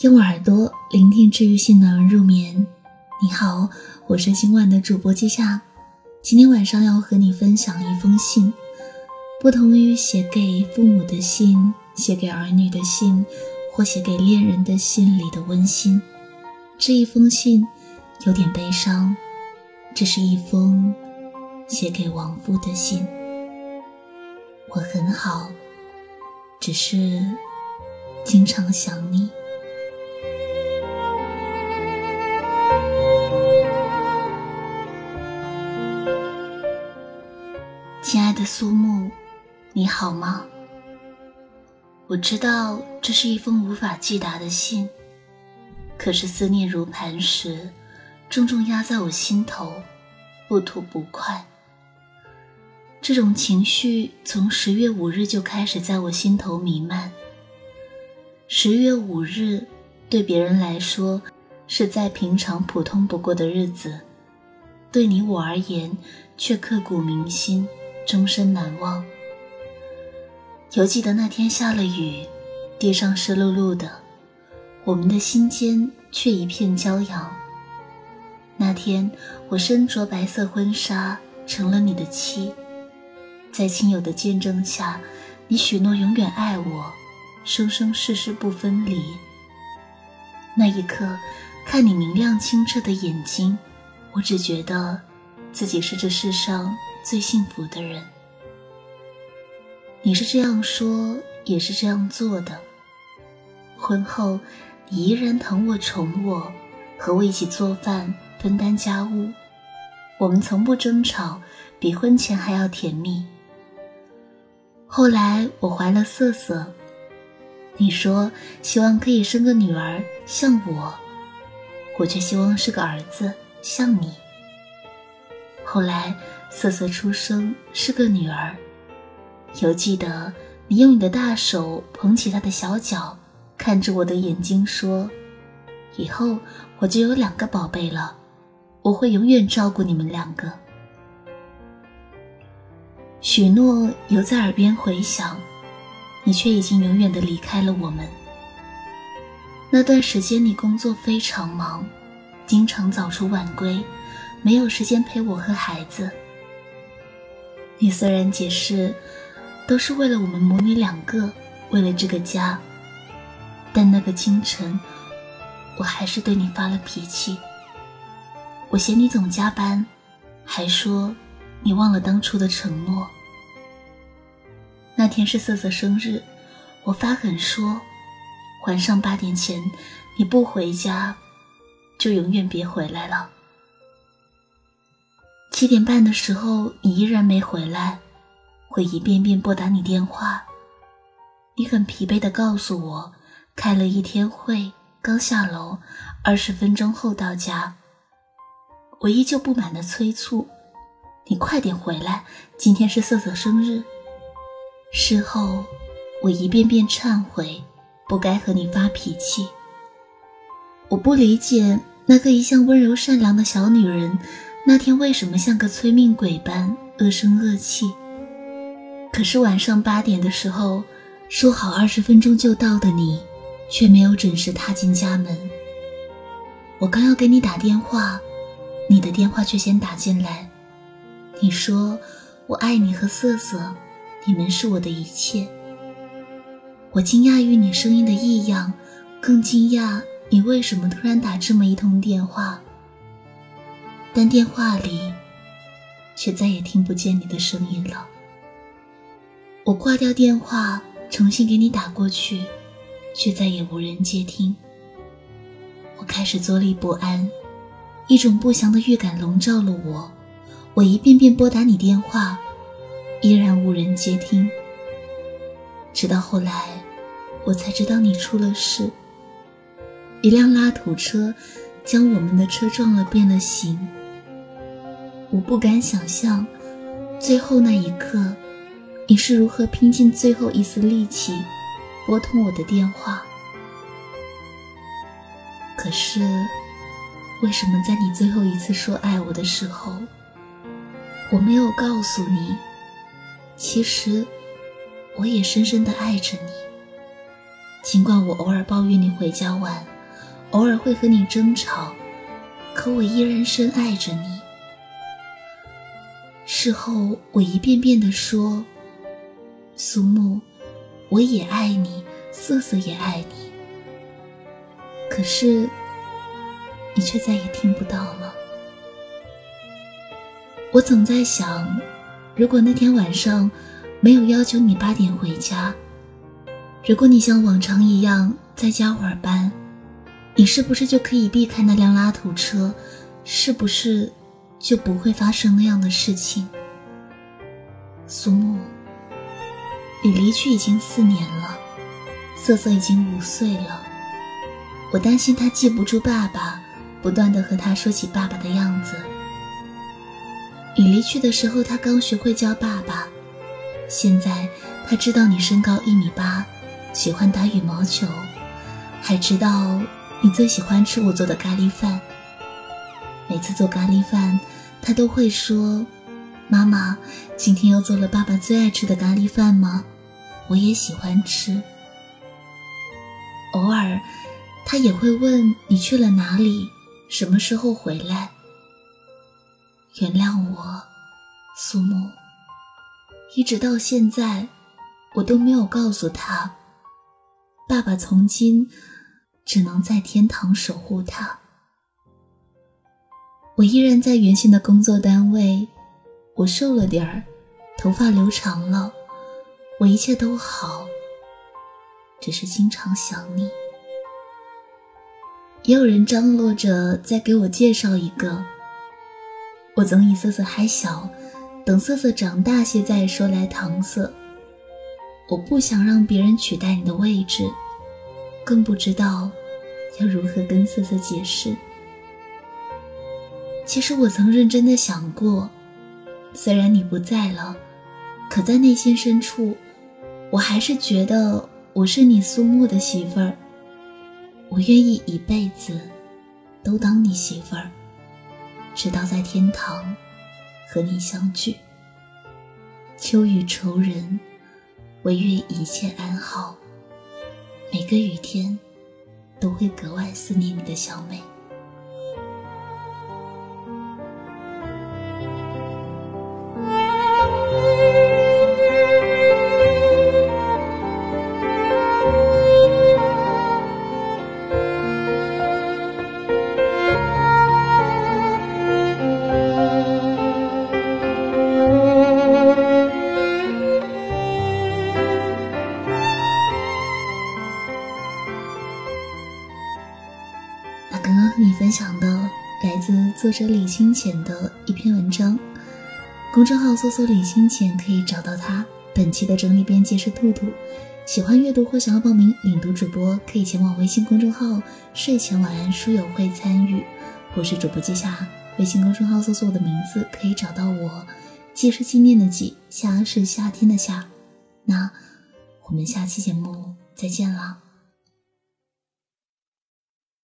用耳朵聆听治愈性的入眠。你好，我是今晚的主播季夏。今天晚上要和你分享一封信，不同于写给父母的信、写给儿女的信或写给恋人的信里的温馨。这一封信有点悲伤，这是一封写给亡夫的信。我很好，只是经常想你。的苏木，你好吗？我知道这是一封无法寄达的信，可是思念如磐石，重重压在我心头，不吐不快。这种情绪从十月五日就开始在我心头弥漫。十月五日，对别人来说是再平常普通不过的日子，对你我而言却刻骨铭心。终身难忘。犹记得那天下了雨，地上湿漉漉的，我们的心间却一片骄阳。那天我身着白色婚纱，成了你的妻，在亲友的见证下，你许诺永远爱我，生生世世不分离。那一刻，看你明亮清澈的眼睛，我只觉得自己是这世上。最幸福的人，你是这样说，也是这样做的。婚后，你依然疼我、宠我，和我一起做饭、分担家务。我们从不争吵，比婚前还要甜蜜。后来我怀了瑟瑟，你说希望可以生个女儿像我，我却希望是个儿子像你。后来。瑟瑟出生是个女儿，犹记得你用你的大手捧起她的小脚，看着我的眼睛说：“以后我就有两个宝贝了，我会永远照顾你们两个。”许诺犹在耳边回响，你却已经永远的离开了我们。那段时间你工作非常忙，经常早出晚归，没有时间陪我和孩子。你虽然解释，都是为了我们母女两个，为了这个家，但那个清晨，我还是对你发了脾气。我嫌你总加班，还说你忘了当初的承诺。那天是瑟瑟生日，我发狠说，晚上八点前你不回家，就永远别回来了。七点半的时候，你依然没回来，我一遍遍拨打你电话，你很疲惫的告诉我，开了一天会，刚下楼，二十分钟后到家。我依旧不满的催促，你快点回来，今天是瑟瑟生日。事后，我一遍遍忏悔，不该和你发脾气。我不理解那个一向温柔善良的小女人。那天为什么像个催命鬼般恶声恶气？可是晚上八点的时候，说好二十分钟就到的你，却没有准时踏进家门。我刚要给你打电话，你的电话却先打进来。你说我爱你和瑟瑟，你们是我的一切。我惊讶于你声音的异样，更惊讶你为什么突然打这么一通电话。但电话里，却再也听不见你的声音了。我挂掉电话，重新给你打过去，却再也无人接听。我开始坐立不安，一种不祥的预感笼罩了我。我一遍遍拨打你电话，依然无人接听。直到后来，我才知道你出了事。一辆拉土车将我们的车撞了，变了形。我不敢想象，最后那一刻，你是如何拼尽最后一丝力气拨通我的电话。可是，为什么在你最后一次说爱我的时候，我没有告诉你，其实我也深深的爱着你。尽管我偶尔抱怨你回家晚，偶尔会和你争吵，可我依然深爱着你。事后我一遍遍地说：“苏木，我也爱你，瑟瑟也爱你。”可是，你却再也听不到了。我总在想，如果那天晚上没有要求你八点回家，如果你像往常一样再加会儿班，你是不是就可以避开那辆拉土车？是不是就不会发生那样的事情？苏木，你离去已经四年了，瑟瑟已经五岁了。我担心他记不住爸爸，不断的和他说起爸爸的样子。你离去的时候，他刚学会叫爸爸，现在他知道你身高一米八，喜欢打羽毛球，还知道你最喜欢吃我做的咖喱饭。每次做咖喱饭，他都会说：“妈妈，今天又做了爸爸最爱吃的咖喱饭吗？我也喜欢吃。”偶尔。他也会问你去了哪里，什么时候回来。原谅我，苏木。一直到现在，我都没有告诉他，爸爸从今只能在天堂守护他。我依然在原先的工作单位，我瘦了点儿，头发留长了，我一切都好，只是经常想你。也有人张罗着再给我介绍一个。我总以瑟瑟还小，等瑟瑟长大些再说来搪塞。我不想让别人取代你的位置，更不知道要如何跟瑟瑟解释。其实我曾认真的想过，虽然你不在了，可在内心深处，我还是觉得我是你苏木的媳妇儿。我愿意一辈子都当你媳妇儿，直到在天堂和你相聚。秋雨愁人，唯愿一切安好。每个雨天都会格外思念你的小美。刚刚和你分享的来自作者李清浅的一篇文章，公众号搜索李清浅可以找到他。本期的整理编辑是兔兔，喜欢阅读或想要报名领读主播，可以前往微信公众号“睡前晚安书友会”参与，我是主播记下微信公众号搜索我的名字可以找到我。记是纪念的季，夏是夏天的夏。那我们下期节目再见了。